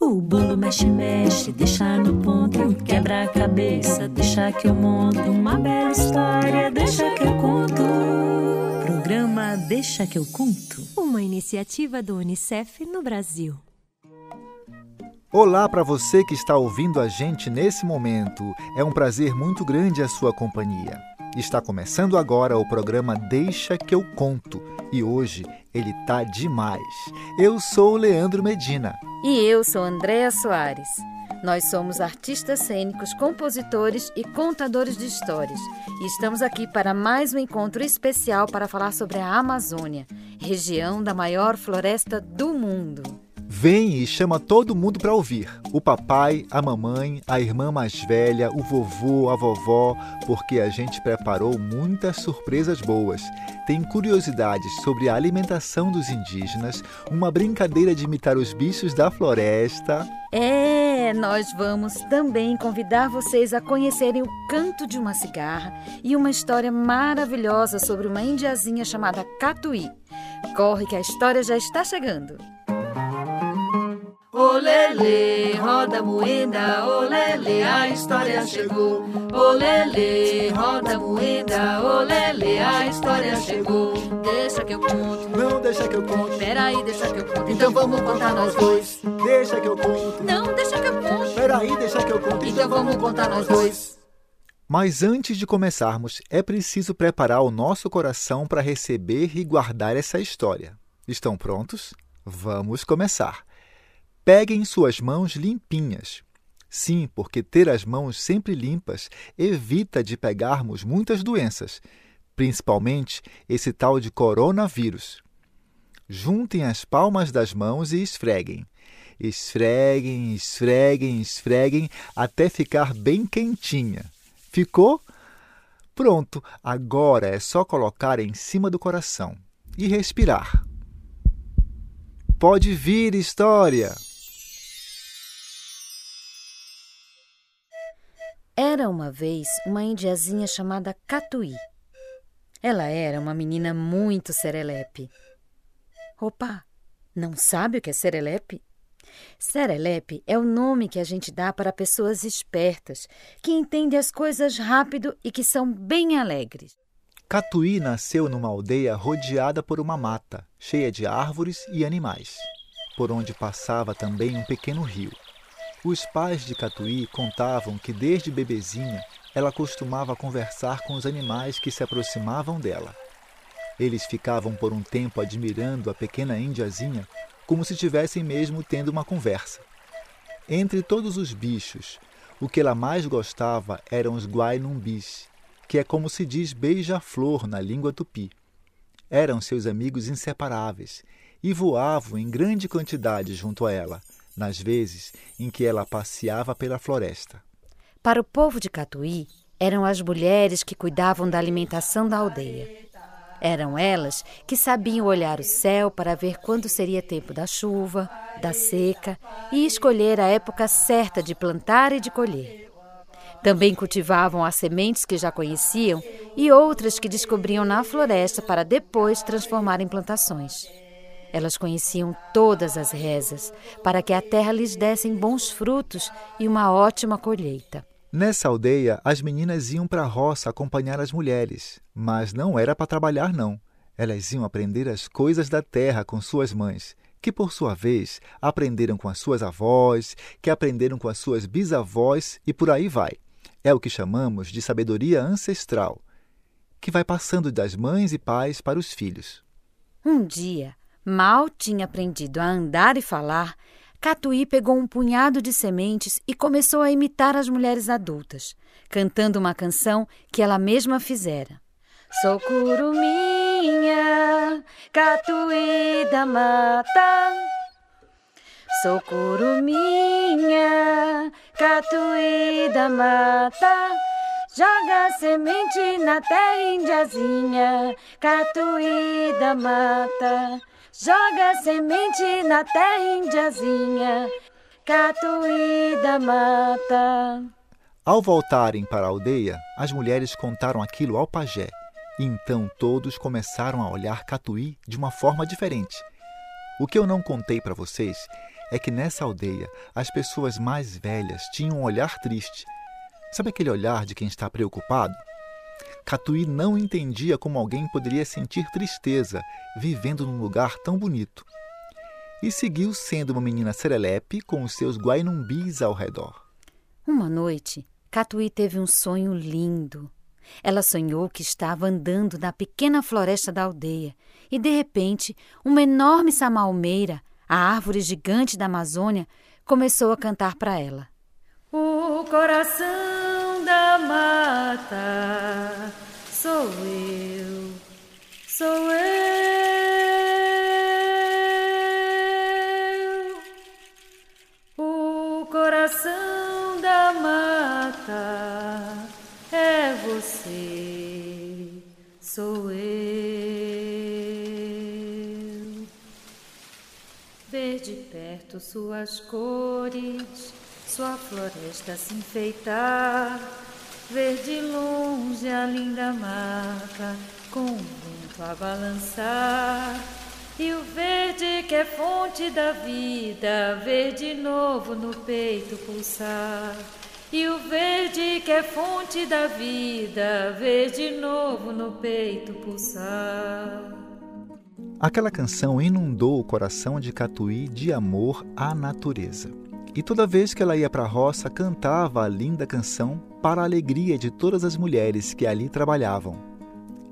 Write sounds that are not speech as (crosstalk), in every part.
O bolo mexe, mexe, deixa no ponto, quebra a cabeça, deixa que eu monto uma bela história, deixa que eu conto. Programa Deixa que eu conto. Uma iniciativa do UNICEF no Brasil. Olá para você que está ouvindo a gente nesse momento. É um prazer muito grande a sua companhia. Está começando agora o programa Deixa que eu conto e hoje ele tá demais. Eu sou o Leandro Medina. E eu sou Andréa Soares. Nós somos artistas cênicos, compositores e contadores de histórias. E estamos aqui para mais um encontro especial para falar sobre a Amazônia, região da maior floresta do mundo. Vem e chama todo mundo para ouvir. O papai, a mamãe, a irmã mais velha, o vovô, a vovó, porque a gente preparou muitas surpresas boas. Tem curiosidades sobre a alimentação dos indígenas, uma brincadeira de imitar os bichos da floresta. É, nós vamos também convidar vocês a conhecerem o canto de uma cigarra e uma história maravilhosa sobre uma indiazinha chamada Catuí. Corre que a história já está chegando. Olele, roda moeda, olele, a história chegou. Olele, roda moeda, olele, a história chegou. Deixa que eu conto. Não deixa que eu conto. Peraí, deixa que eu conto. Então vamos contar nós dois. Deixa que eu conto. Não, deixa que eu conto. Peraí, deixa que eu conto. Então vamos contar nós dois. Mas antes de começarmos, é preciso preparar o nosso coração para receber e guardar essa história. Estão prontos? Vamos começar. Peguem suas mãos limpinhas. Sim, porque ter as mãos sempre limpas evita de pegarmos muitas doenças, principalmente esse tal de coronavírus. Juntem as palmas das mãos e esfreguem. Esfreguem, esfreguem, esfreguem até ficar bem quentinha. Ficou? Pronto, agora é só colocar em cima do coração e respirar. Pode vir, história! Era uma vez uma indiazinha chamada Catuí. Ela era uma menina muito serelepe. Opa, não sabe o que é serelepe? Serelepe é o nome que a gente dá para pessoas espertas, que entendem as coisas rápido e que são bem alegres. Catuí nasceu numa aldeia rodeada por uma mata, cheia de árvores e animais, por onde passava também um pequeno rio. Os pais de Catuí contavam que desde bebezinha ela costumava conversar com os animais que se aproximavam dela. Eles ficavam por um tempo admirando a pequena índiazinha como se estivessem mesmo tendo uma conversa. Entre todos os bichos, o que ela mais gostava eram os guainumbis, que é como se diz beija-flor na língua tupi. Eram seus amigos inseparáveis e voavam em grande quantidade junto a ela, nas vezes em que ela passeava pela floresta. Para o povo de Catuí, eram as mulheres que cuidavam da alimentação da aldeia. Eram elas que sabiam olhar o céu para ver quando seria tempo da chuva, da seca e escolher a época certa de plantar e de colher. Também cultivavam as sementes que já conheciam e outras que descobriam na floresta para depois transformar em plantações. Elas conheciam todas as rezas para que a terra lhes dessem bons frutos e uma ótima colheita. Nessa aldeia, as meninas iam para a roça acompanhar as mulheres, mas não era para trabalhar, não. Elas iam aprender as coisas da terra com suas mães, que por sua vez aprenderam com as suas avós, que aprenderam com as suas bisavós e por aí vai. É o que chamamos de sabedoria ancestral, que vai passando das mães e pais para os filhos. Um dia, mal tinha aprendido a andar e falar, Catuí pegou um punhado de sementes e começou a imitar as mulheres adultas, cantando uma canção que ela mesma fizera. Sou curuminha, catuí da mata. Sou curuminha, catuí da mata. Joga semente na terra indiazinha, catuí da mata. Joga semente na terra indiazinha, catuí da mata. Ao voltarem para a aldeia, as mulheres contaram aquilo ao pajé. Então todos começaram a olhar Catuí de uma forma diferente. O que eu não contei para vocês é que nessa aldeia as pessoas mais velhas tinham um olhar triste. Sabe aquele olhar de quem está preocupado? Catuí não entendia como alguém poderia sentir tristeza vivendo num lugar tão bonito. E seguiu sendo uma menina serelepe com os seus guainumbis ao redor. Uma noite, Catuí teve um sonho lindo. Ela sonhou que estava andando na pequena floresta da aldeia e, de repente, uma enorme samalmeira, a árvore gigante da Amazônia, começou a cantar para ela. O coração da mata sou eu, sou eu. O coração da mata é você, sou eu. Ver de perto suas cores, sua floresta se enfeitar. Ver de longe a linda mata, com o vento a balançar. E o verde que é fonte da vida, ver de novo no peito pulsar. E o verde que é fonte da vida, ver de novo no peito pulsar. Aquela canção inundou o coração de Catuí de amor à natureza. E toda vez que ela ia para a roça, cantava a linda canção para a alegria de todas as mulheres que ali trabalhavam.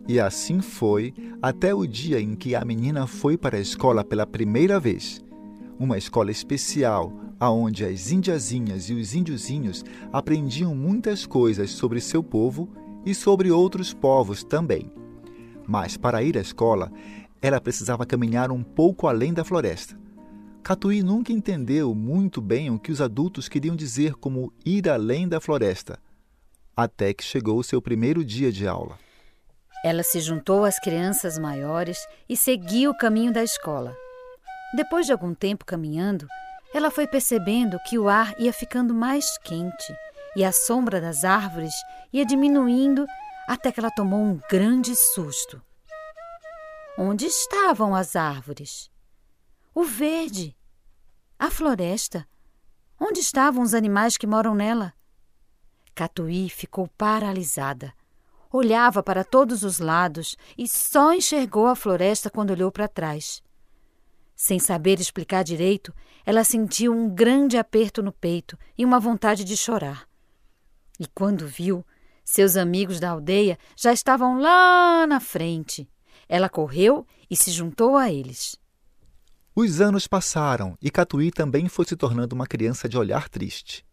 E assim foi até o dia em que a menina foi para a escola pela primeira vez. Uma escola especial, aonde as indiazinhas e os índiozinhos aprendiam muitas coisas sobre seu povo e sobre outros povos também. Mas para ir à escola, ela precisava caminhar um pouco além da floresta. Catuí nunca entendeu muito bem o que os adultos queriam dizer como ir além da floresta, até que chegou o seu primeiro dia de aula. Ela se juntou às crianças maiores e seguiu o caminho da escola. Depois de algum tempo caminhando, ela foi percebendo que o ar ia ficando mais quente e a sombra das árvores ia diminuindo até que ela tomou um grande susto. Onde estavam as árvores? O verde, a floresta. Onde estavam os animais que moram nela? Catuí ficou paralisada. Olhava para todos os lados e só enxergou a floresta quando olhou para trás. Sem saber explicar direito, ela sentiu um grande aperto no peito e uma vontade de chorar. E quando viu, seus amigos da aldeia já estavam lá na frente. Ela correu e se juntou a eles. Os anos passaram e Catuí também foi se tornando uma criança de olhar triste.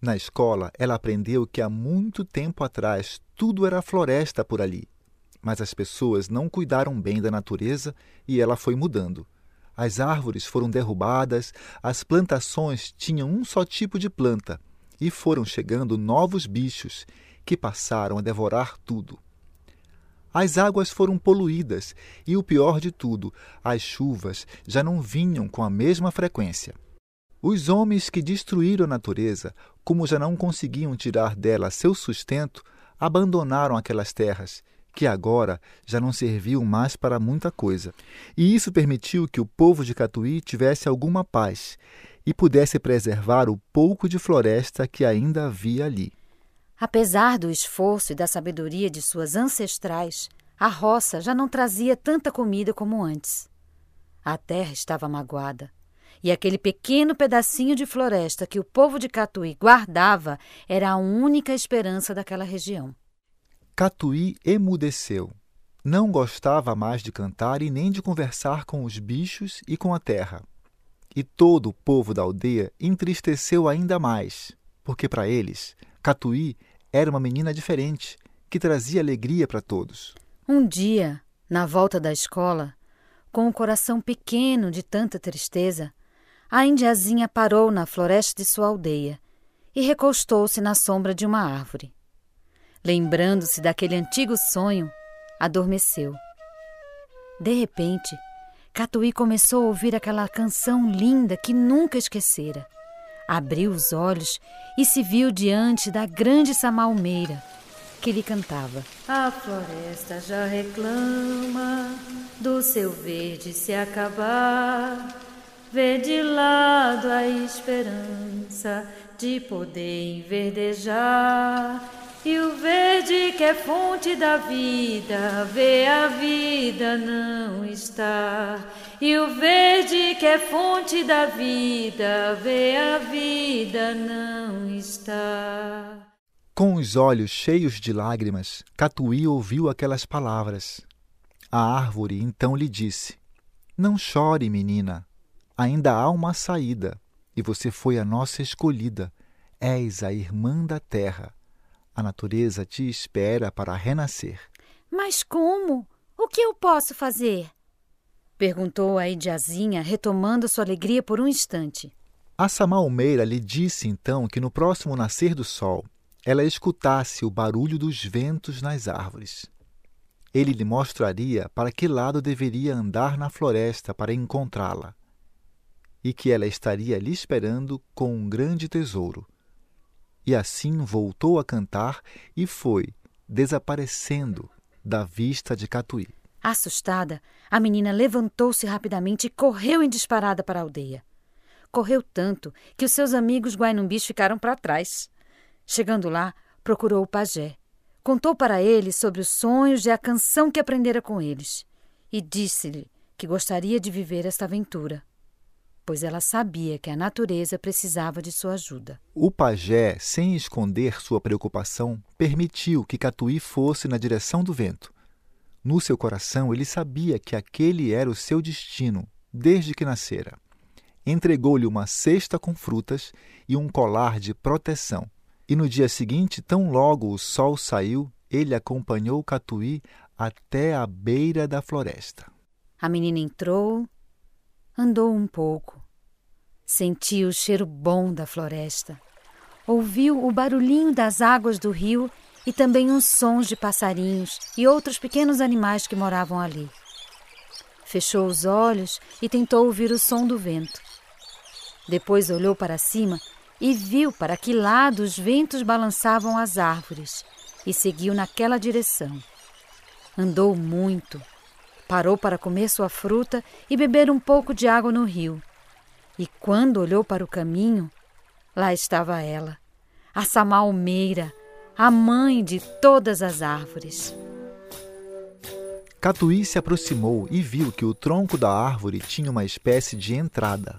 Na escola, ela aprendeu que há muito tempo atrás tudo era floresta por ali. Mas as pessoas não cuidaram bem da natureza e ela foi mudando. As árvores foram derrubadas, as plantações tinham um só tipo de planta e foram chegando novos bichos que passaram a devorar tudo. As águas foram poluídas e, o pior de tudo, as chuvas já não vinham com a mesma frequência. Os homens que destruíram a natureza, como já não conseguiam tirar dela seu sustento, abandonaram aquelas terras, que agora já não serviam mais para muita coisa. E isso permitiu que o povo de Catuí tivesse alguma paz e pudesse preservar o pouco de floresta que ainda havia ali. Apesar do esforço e da sabedoria de suas ancestrais, a roça já não trazia tanta comida como antes. A terra estava magoada, e aquele pequeno pedacinho de floresta que o povo de Catuí guardava era a única esperança daquela região. Catuí emudeceu. Não gostava mais de cantar e nem de conversar com os bichos e com a terra. E todo o povo da aldeia entristeceu ainda mais, porque para eles, Catuí era uma menina diferente, que trazia alegria para todos. Um dia, na volta da escola, com o coração pequeno de tanta tristeza, A indiazinha parou na floresta de sua aldeia e recostou-se na sombra de uma árvore. Lembrando-se daquele antigo sonho, adormeceu. De repente, Catuí começou a ouvir aquela canção linda que nunca esquecera. Abriu os olhos e se viu diante da grande samalmeira que lhe cantava. A floresta já reclama do seu verde se acabar. Vê de lado a esperança de poder enverdejar. E o verde que é fonte da vida, vê a vida não está. E o verde que é fonte da vida, vê a vida não está. Com os olhos cheios de lágrimas, Catuí ouviu aquelas palavras. A árvore então lhe disse: Não chore, menina. Ainda há uma saída, e você foi a nossa escolhida. És a irmã da terra. A natureza te espera para renascer. Mas como? O que eu posso fazer? Perguntou a Idiazinha, retomando sua alegria por um instante. A Samalmeira lhe disse então que no próximo nascer do sol ela escutasse o barulho dos ventos nas árvores. Ele lhe mostraria para que lado deveria andar na floresta para encontrá-la, e que ela estaria lhe esperando com um grande tesouro. E assim voltou a cantar e foi desaparecendo da vista de Catuí. Assustada, a menina levantou-se rapidamente e correu em disparada para a aldeia. Correu tanto que os seus amigos guainumbis ficaram para trás. Chegando lá, procurou o pajé. Contou para ele sobre os sonhos e a canção que aprendera com eles. E disse-lhe que gostaria de viver esta aventura, pois ela sabia que a natureza precisava de sua ajuda. O pajé, sem esconder sua preocupação, permitiu que Catuí fosse na direção do vento. No seu coração, ele sabia que aquele era o seu destino, desde que nascera. Entregou-lhe uma cesta com frutas e um colar de proteção e no dia seguinte, tão logo o sol saiu, ele acompanhou Catuí até a beira da floresta. A menina entrou, andou um pouco, sentiu o cheiro bom da floresta, ouviu o barulhinho das águas do rio e também uns sons de passarinhos e outros pequenos animais que moravam ali. Fechou os olhos e tentou ouvir o som do vento. Depois olhou para cima e viu para que lado os ventos balançavam as árvores e seguiu naquela direção. Andou muito, parou para comer sua fruta e beber um pouco de água no rio. E quando olhou para o caminho, lá estava ela, a Samalmeira, a mãe de todas as árvores. Catuí se aproximou e viu que o tronco da árvore tinha uma espécie de entrada.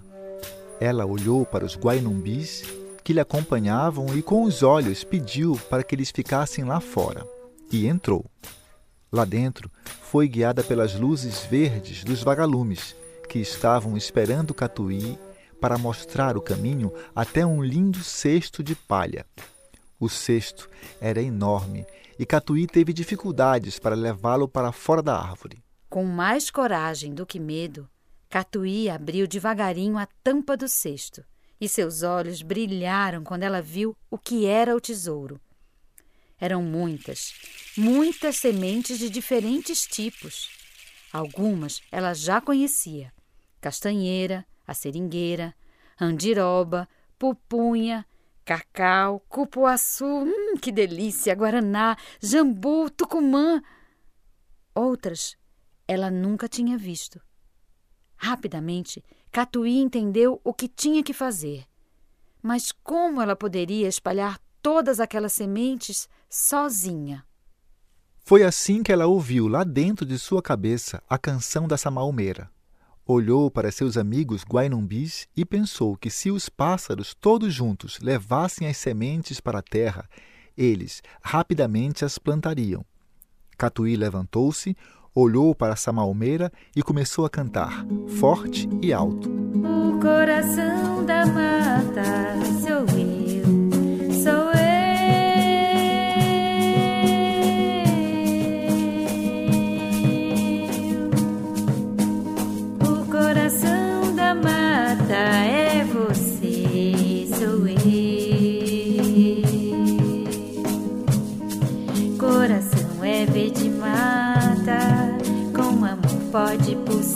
Ela olhou para os guainumbis que lhe acompanhavam e com os olhos pediu para que eles ficassem lá fora. E entrou. Lá dentro, foi guiada pelas luzes verdes dos vagalumes, que estavam esperando Catuí para mostrar o caminho até um lindo cesto de palha. O cesto era enorme e Catuí teve dificuldades para levá-lo para fora da árvore. Com mais coragem do que medo, Catuí abriu devagarinho a tampa do cesto e seus olhos brilharam quando ela viu o que era o tesouro. Eram muitas, muitas sementes de diferentes tipos. Algumas ela já conhecia: castanheira, a seringueira, andiroba, pupunha, cacau, cupuaçu, hum, que delícia, guaraná, jambu, tucumã. Outras ela nunca tinha visto. Rapidamente, Catuí entendeu o que tinha que fazer. Mas como ela poderia espalhar todas aquelas sementes sozinha? Foi assim que ela ouviu lá dentro de sua cabeça a canção da Samalmeira. Olhou para seus amigos guainumbis e pensou que se os pássaros todos juntos levassem as sementes para a terra, eles rapidamente as plantariam. Catuí levantou-se, olhou para Samalmeira e começou a cantar, forte e alto. O coração da mata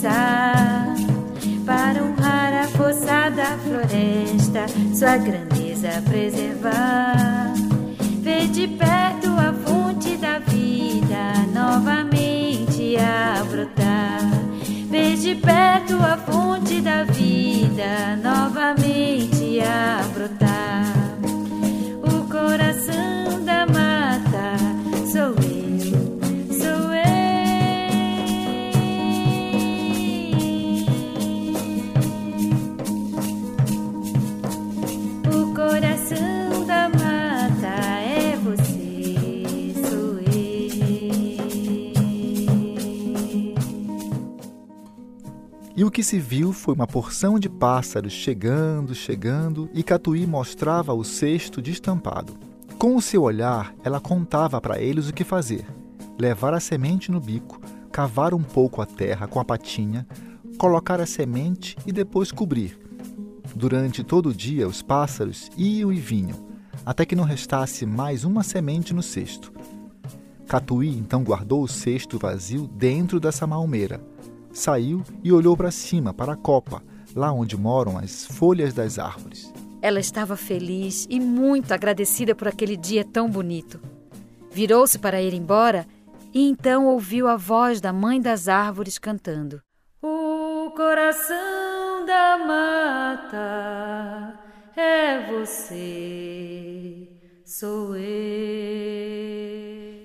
começar. Para honrar a força da floresta, sua grandeza preservar. Ver de perto a fonte da vida novamente a brotar. Ver de perto a fonte da vida novamente a brotar. O que se viu foi uma porção de pássaros chegando, chegando, e Catuí mostrava o cesto destampado. Com o seu olhar, ela contava para eles o que fazer: levar a semente no bico, cavar um pouco a terra com a patinha, colocar a semente e depois cobrir. Durante todo o dia, os pássaros iam e vinham, até que não restasse mais uma semente no cesto. Catuí então guardou o cesto vazio dentro dessa malmeira. Saiu e olhou para cima, para a copa, lá onde moram as folhas das árvores. Ela estava feliz e muito agradecida por aquele dia tão bonito. Virou-se para ir embora e então ouviu a voz da mãe das árvores cantando. O coração da mata é você, sou eu.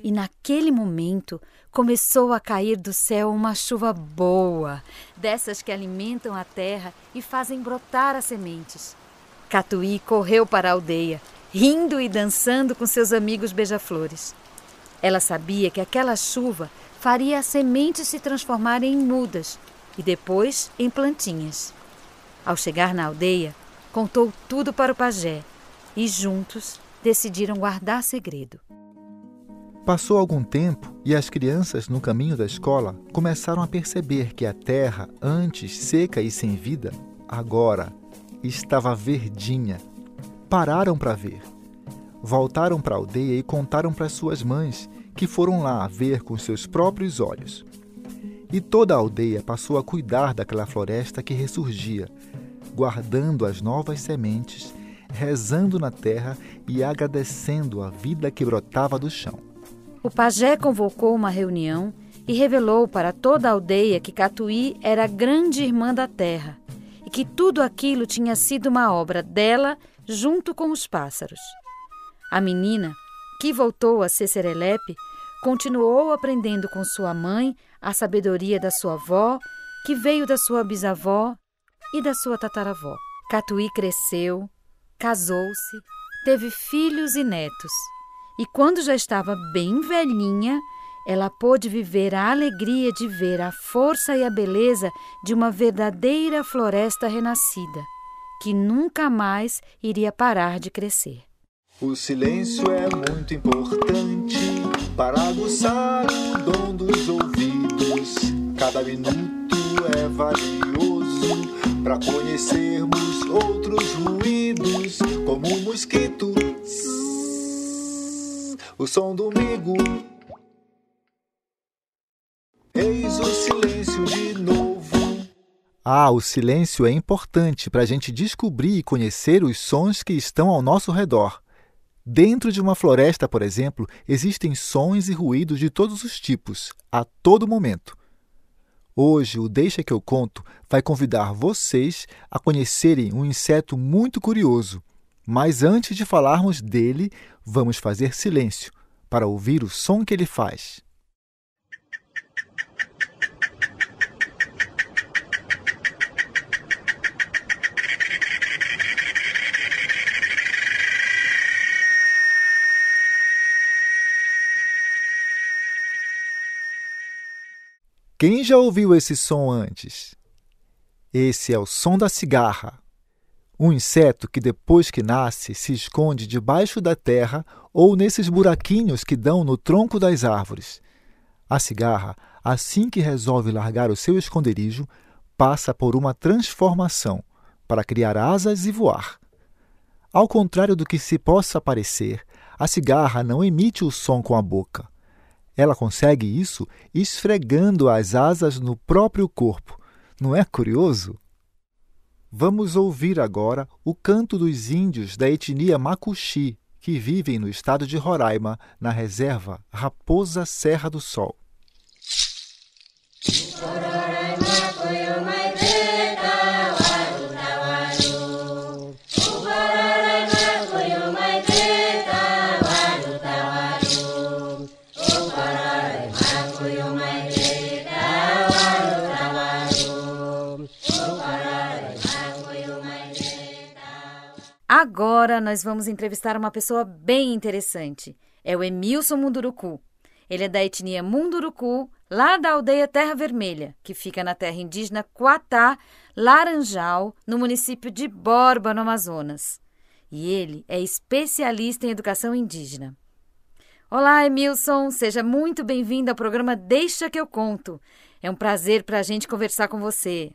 E naquele momento começou a cair do céu uma chuva boa, dessas que alimentam a terra e fazem brotar as sementes. Catuí correu para a aldeia, rindo e dançando com seus amigos beija-flores. Ela sabia que aquela chuva faria as sementes se transformarem em mudas e depois em plantinhas. Ao chegar na aldeia, contou tudo para o pajé e juntos decidiram guardar segredo. Passou algum tempo e as crianças no caminho da escola começaram a perceber que a terra, antes seca e sem vida, agora estava verdinha. Pararam para ver. Voltaram para a aldeia e contaram para suas mães, que foram lá ver com seus próprios olhos. E toda a aldeia passou a cuidar daquela floresta que ressurgia, guardando as novas sementes, rezando na terra e agradecendo a vida que brotava do chão. O pajé convocou uma reunião e revelou para toda a aldeia que Catuí era a grande irmã da terra e que tudo aquilo tinha sido uma obra dela junto com os pássaros. A menina, que voltou a ser serelepe, continuou aprendendo com sua mãe a sabedoria da sua avó, que veio da sua bisavó e da sua tataravó. Catuí cresceu, casou-se, teve filhos e netos. E quando já estava bem velhinha, ela pôde viver a alegria de ver a força e a beleza de uma verdadeira floresta renascida, que nunca mais iria parar de crescer. O silêncio é muito importante para aguçar o dom dos ouvidos. Cada minuto é valioso para conhecermos outros ruídos, como um mosquito, o som do migo. Eis o silêncio de novo. Ah, o silêncio é importante para a gente descobrir e conhecer os sons que estão ao nosso redor. Dentro de uma floresta, por exemplo, existem sons e ruídos de todos os tipos, a todo momento. Hoje, o Deixa que eu conto vai convidar vocês a conhecerem um inseto muito curioso. Mas antes de falarmos dele, vamos fazer silêncio para ouvir o som que ele faz. Quem já ouviu esse som antes? Esse é o som da cigarra, um inseto que depois que nasce se esconde debaixo da terra ou nesses buraquinhos que dão no tronco das árvores. A cigarra, assim que resolve largar o seu esconderijo, passa por uma transformação para criar asas e voar. Ao contrário do que se possa parecer, a cigarra não emite o som com a boca. Ela consegue isso esfregando as asas no próprio corpo, Não é curioso? Vamos ouvir agora o canto dos índios da etnia Macuxi, que vivem no estado de Roraima, na reserva Raposa Serra do Sol. Agora nós vamos entrevistar uma pessoa bem interessante. É o Emilson Munduruku. Ele é da etnia Munduruku, lá da aldeia Terra Vermelha, que fica na terra indígena Quatá, Laranjal, no município de Borba, no Amazonas. E ele é especialista em educação indígena. Olá, Emilson, seja muito bem-vindo ao programa Deixa que eu conto. É um prazer para a gente conversar com você.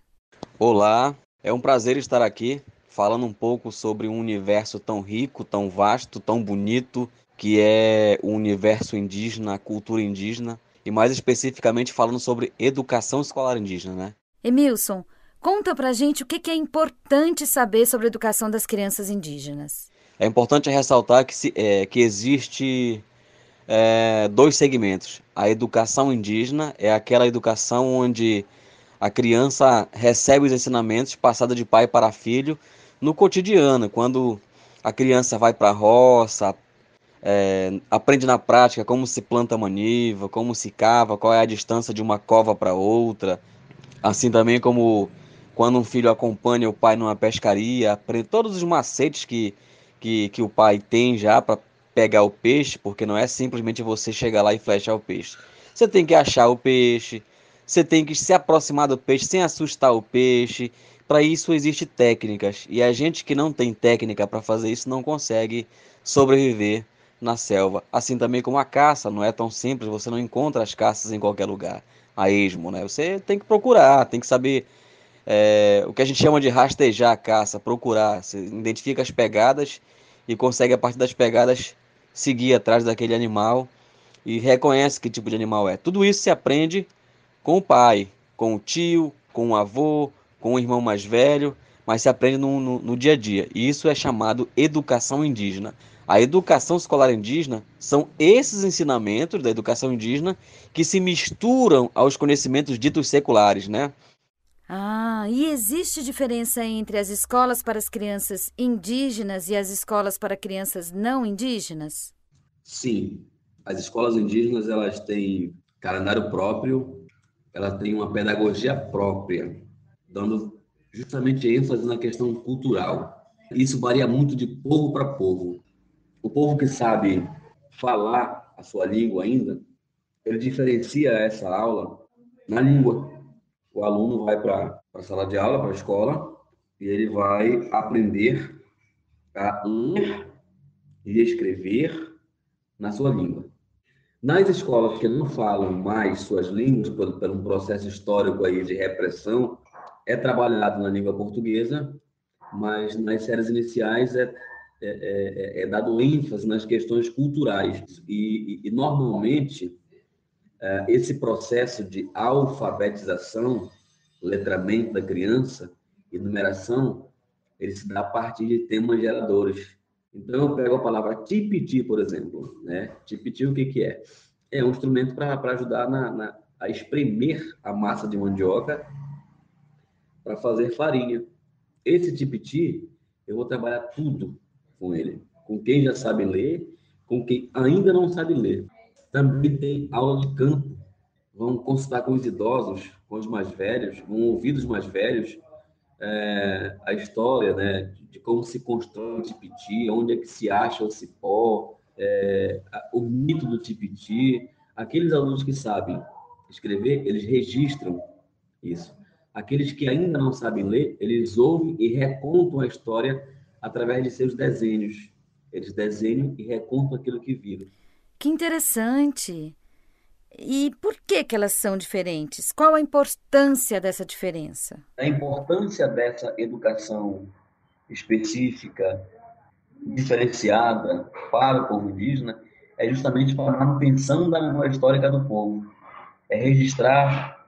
Olá, é um prazer estar aqui falando um pouco sobre um universo tão rico, tão vasto, tão bonito, que é o universo indígena, a cultura indígena, e mais especificamente falando sobre educação escolar indígena, né? Emilson, conta pra gente o que é importante saber sobre a educação das crianças indígenas. É importante ressaltar que, se, é, que existe é, dois segmentos. A educação indígena é aquela educação onde a criança recebe os ensinamentos passada de pai para filho no cotidiano, quando a criança vai para a roça, é, aprende na prática como se planta maniva, como se cava, qual é a distância de uma cova para outra. Assim também como quando um filho acompanha o pai numa pescaria, aprende todos os macetes que, que, que o pai tem já para pegar o peixe, porque não é simplesmente você chegar lá e flechar o peixe. Você tem que achar o peixe, você tem que se aproximar do peixe sem assustar o peixe, para isso existe técnicas e a gente que não tem técnica para fazer isso não consegue sobreviver na selva. Assim também como a caça, não é tão simples, você não encontra as caças em qualquer lugar, a esmo, né? Você tem que procurar, tem que saber é, o que a gente chama de rastejar a caça, procurar, você identifica as pegadas e consegue a partir das pegadas seguir atrás daquele animal e reconhece que tipo de animal é. Tudo isso se aprende com o pai, com o tio, com o avô, com o irmão mais velho, mas se aprende no, no, no dia a dia. E isso é chamado educação indígena. A educação escolar indígena são esses ensinamentos da educação indígena que se misturam aos conhecimentos ditos seculares, né? Ah, e existe diferença entre as escolas para as crianças indígenas e as escolas para crianças não indígenas? Sim, as escolas indígenas elas têm calendário próprio, elas têm uma pedagogia própria dando justamente ênfase na questão cultural. Isso varia muito de povo para povo. O povo que sabe falar a sua língua ainda, ele diferencia essa aula na língua. O aluno vai para a sala de aula, para a escola, e ele vai aprender a ler e escrever na sua língua. Nas escolas que não falam mais suas línguas, por, por um processo histórico aí de repressão, é trabalhado na língua portuguesa, mas nas séries iniciais é, é, é, é dado ênfase nas questões culturais. E, e, e normalmente, é, esse processo de alfabetização, letramento da criança e numeração, ele se dá a partir de temas geradores. Então, eu pego a palavra tipiti, por exemplo. Né? Tipiti, o que, que é? É um instrumento para ajudar na, na, a espremer a massa de mandioca para fazer farinha. Esse tipiti, eu vou trabalhar tudo com ele. Com quem já sabe ler, com quem ainda não sabe ler. Também tem aula de campo. Vão consultar com os idosos, com os mais velhos, vão ouvir dos mais velhos é, a história né, de como se constrói o tipiti, onde é que se acha o cipó, é, o mito do tipiti. Aqueles alunos que sabem escrever, eles registram isso. Aqueles que ainda não sabem ler, eles ouvem e recontam a história através de seus desenhos. Eles desenham e recontam aquilo que viram. Que interessante! E por que, que elas são diferentes? Qual a importância dessa diferença? A importância dessa educação específica, diferenciada para o povo indígena, é justamente para a manutenção da memória histórica do povo. É registrar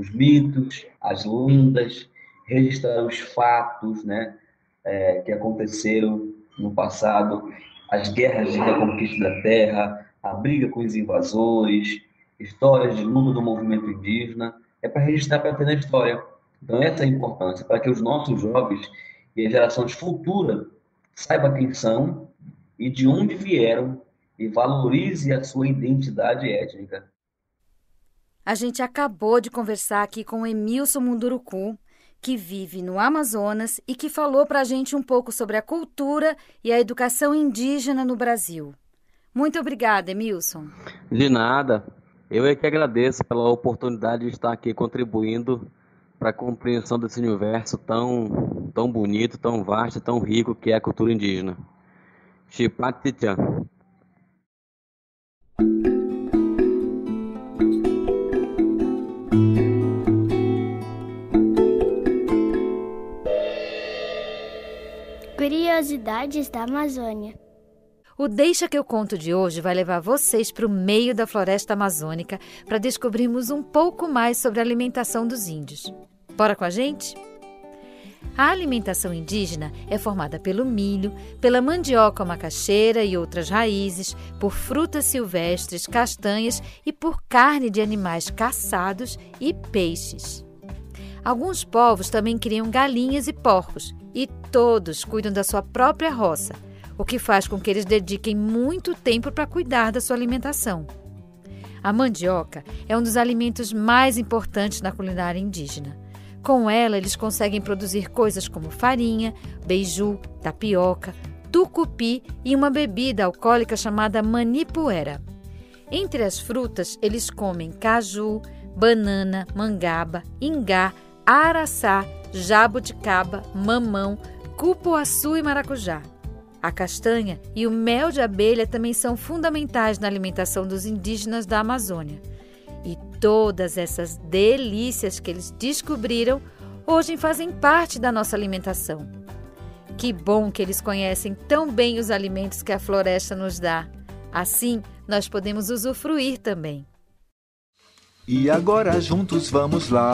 os mitos, as lendas, registrar os fatos né, é, que aconteceram no passado, as guerras de conquista da terra, a briga com os invasores, histórias de luta do movimento indígena, é para registrar para ter na história. Então, essa é a importância, para que os nossos jovens e as gerações futuras saibam quem são e de onde vieram e valorize a sua identidade étnica. A gente acabou de conversar aqui com Emilson Munduruku, que vive no Amazonas e que falou para a gente um pouco sobre a cultura e a educação indígena no Brasil. Muito obrigada, Emilson. De nada. Eu é que agradeço pela oportunidade de estar aqui contribuindo para a compreensão desse universo tão, tão bonito, tão vasto, tão rico que é a cultura indígena. Chipatitian. Curiosidades da Amazônia. O Deixa que eu conto de hoje vai levar vocês para o meio da floresta amazônica para descobrirmos um pouco mais sobre a alimentação dos índios. Bora com a gente? A alimentação indígena é formada pelo milho, pela mandioca macaxeira e outras raízes, por frutas silvestres, castanhas e por carne de animais caçados e peixes. Alguns povos também criam galinhas e porcos, e todos cuidam da sua própria roça, o que faz com que eles dediquem muito tempo para cuidar da sua alimentação. A mandioca é um dos alimentos mais importantes na culinária indígena. Com ela, eles conseguem produzir coisas como farinha, beiju, tapioca, tucupi e uma bebida alcoólica chamada manipuera. Entre as frutas, eles comem caju, banana, mangaba, ingá, araçá, jabuticaba, mamão, cupuaçu e maracujá. A castanha e o mel de abelha também são fundamentais na alimentação dos indígenas da Amazônia. E todas essas delícias que eles descobriram hoje fazem parte da nossa alimentação. Que bom que eles conhecem tão bem os alimentos que a floresta nos dá. Assim, nós podemos usufruir também. E agora juntos vamos lá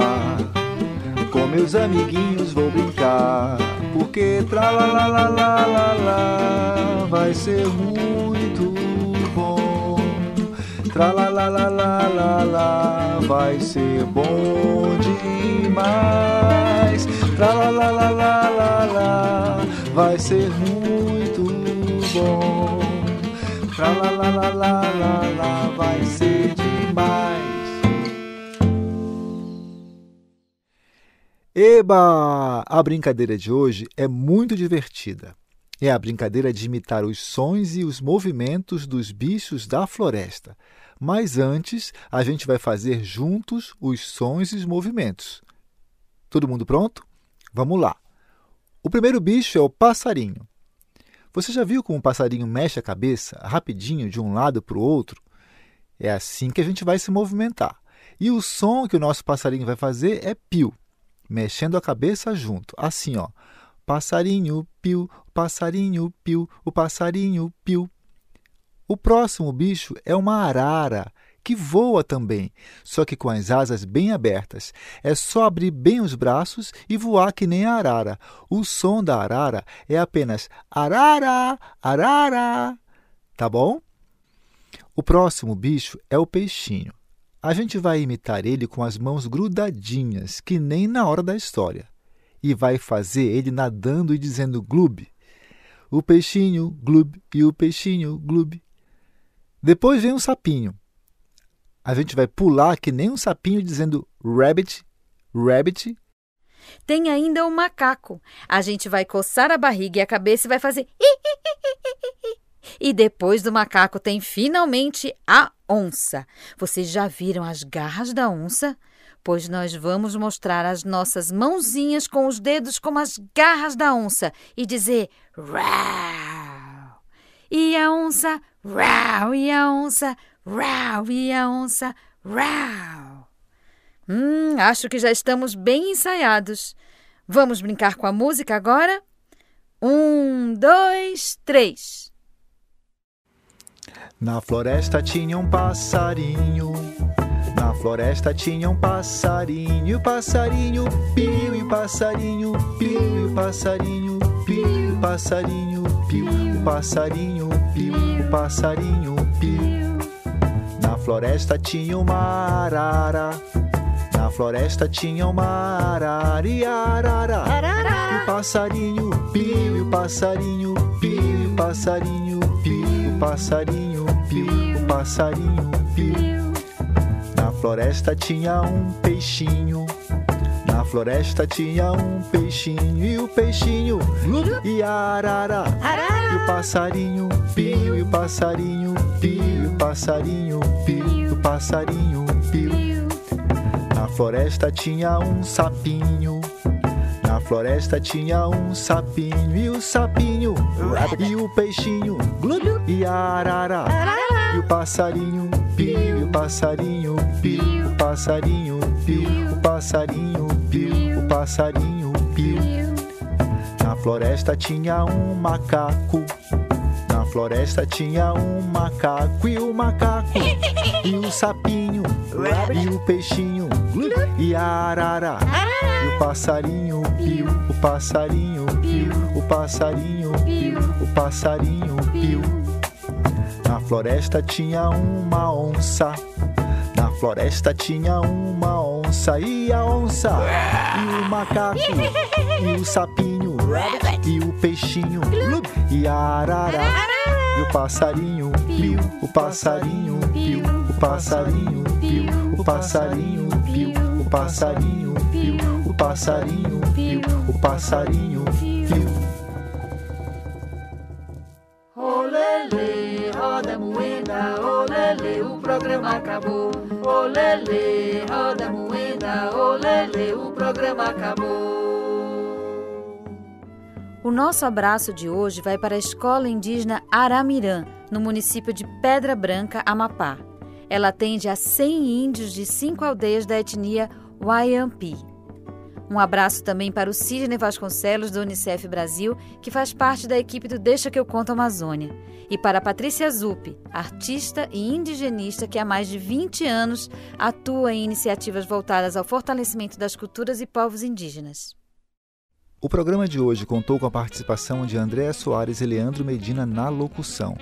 com meus amiguinhos vou brincar, porque tra la la la la la la vai ser muito bom. Tra la la la la la la vai ser bom demais. Tra la la la la la la vai ser muito bom. Tra la la la la la la vai ser demais. Eba! A brincadeira de hoje é muito divertida. É a brincadeira de imitar os sons e os movimentos dos bichos da floresta. Mas antes, a gente vai fazer juntos os sons e os movimentos. Todo mundo pronto? Vamos lá. O primeiro bicho é o passarinho. Você já viu como o passarinho mexe a cabeça rapidinho de um lado para o outro? É assim que a gente vai se movimentar. E o som que o nosso passarinho vai fazer é pio mexendo a cabeça junto, assim, ó. Passarinho piu, passarinho piu, o passarinho piu. O próximo bicho é uma arara, que voa também, só que com as asas bem abertas. É só abrir bem os braços e voar que nem a arara. O som da arara é apenas arara, arara. Tá bom? O próximo bicho é o peixinho. A gente vai imitar ele com as mãos grudadinhas, que nem na hora da história, e vai fazer ele nadando e dizendo glub. O peixinho, glub, e o peixinho, glub. Depois vem um sapinho. A gente vai pular que nem um sapinho dizendo rabbit, rabbit. Tem ainda o um macaco. A gente vai coçar a barriga e a cabeça e vai fazer. E depois do macaco tem finalmente a onça. Vocês já viram as garras da onça? Pois nós vamos mostrar as nossas mãozinhas com os dedos como as garras da onça e dizer rau. E a onça, rau, e a onça, rau, e a onça, rau. Hum, acho que já estamos bem ensaiados. Vamos brincar com a música agora? Um, dois, três. Na floresta tinha um passarinho, na floresta tinha um passarinho, e o passarinho piu, e o passarinho piu, e o passarinho piu, e o passarinho piu, o passarinho piu, o passarinho piu. Na floresta tinha uma arara, na floresta tinha uma arara e arara. E o passarinho piu, e o passarinho piu, e o passarinho piu, passarinho piu, passarinho piu. Na floresta tinha um peixinho. Na floresta tinha um peixinho e o peixinho e a arara. E o passarinho piu, e o passarinho piu, o passarinho piu, o passarinho piu. Na floresta tinha um sapinho. Na floresta tinha um sapinho e o sapinho e o peixinho e a arara e o passarinho piu, e o passarinho piu, o passarinho piu, o passarinho piu, o passarinho piu. Na floresta tinha um macaco. Na floresta tinha um macaco e o macaco (laughs) e o sapinho e o peixinho e a arara e o passarinho piu, o passarinho piu, o passarinho piu, o passarinho piu. Na floresta tinha uma onça. Na floresta tinha uma onça e a onça e o macaco e o sapinho e o peixinho e a arara e o passarinho piu, o passarinho piu, o passarinho piu, o passarinho piu, o passarinho piu, o passarinho piu, o passarinho piu. Olele, roda moeda, olele, o programa acabou. Olele, roda moeda, olele, o programa acabou. O nosso abraço de hoje vai para a Escola Indígena Aramirã, no município de Pedra Branca, Amapá. Ela atende a 100 índios de cinco aldeias da etnia Wayampi. Um abraço também para o Sidney Vasconcelos, do Unicef Brasil, que faz parte da equipe do Deixa que eu conto Amazônia. E para a Patrícia Zup, artista e indigenista que há mais de 20 anos atua em iniciativas voltadas ao fortalecimento das culturas e povos indígenas. O programa de hoje contou com a participação de Andréa Soares e Leandro Medina na locução.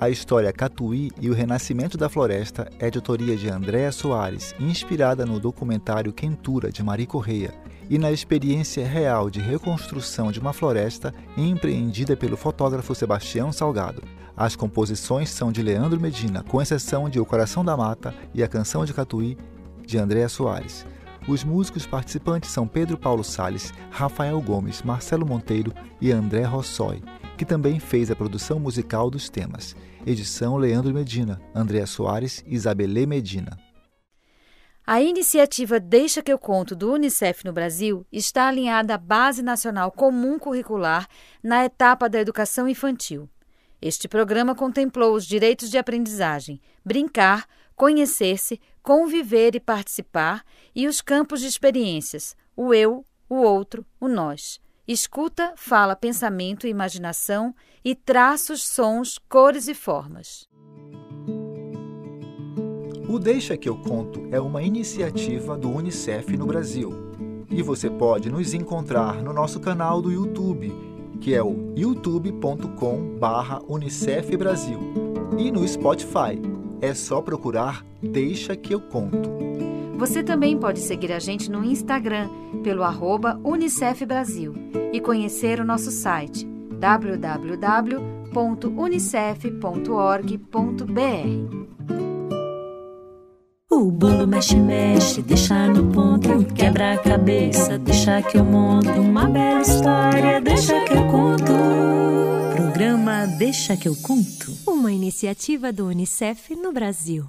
A história Catuí e o Renascimento da Floresta é de autoria de Andréa Soares, inspirada no documentário Quentura, de Mari Correia, e na experiência real de reconstrução de uma floresta empreendida pelo fotógrafo Sebastião Salgado. As composições são de Leandro Medina, com exceção de O Coração da Mata e a Canção de Catuí, de Andréa Soares. Os músicos participantes são Pedro Paulo Sales, Rafael Gomes, Marcelo Monteiro e André Rossoi, que também fez a produção musical dos temas. Edição Leandro Medina, André Soares e Isabelê Medina. A iniciativa Deixa que eu conto do Unicef no Brasil está alinhada à Base Nacional Comum Curricular na etapa da educação infantil. Este programa contemplou os direitos de aprendizagem, brincar, conhecer-se, conviver e participar, e os campos de experiências, o eu, o outro, o nós. Escuta, fala, pensamento imaginação, e traços, sons, cores e formas. O Deixa que eu conto é uma iniciativa do Unicef no Brasil. E você pode nos encontrar no nosso canal do YouTube, que é o youtube.com/unicef Brasil, e no Spotify. É só procurar Deixa que eu conto. Você também pode seguir a gente no Instagram pelo arroba Unicef Brasil e conhecer o nosso site www.unicef.org.br. O bolo mexe, mexe, deixa no ponto, quebra a cabeça, deixa que eu monto uma bela história, deixa que eu conto. Programa Deixa que eu conto. Uma iniciativa do Unicef no Brasil.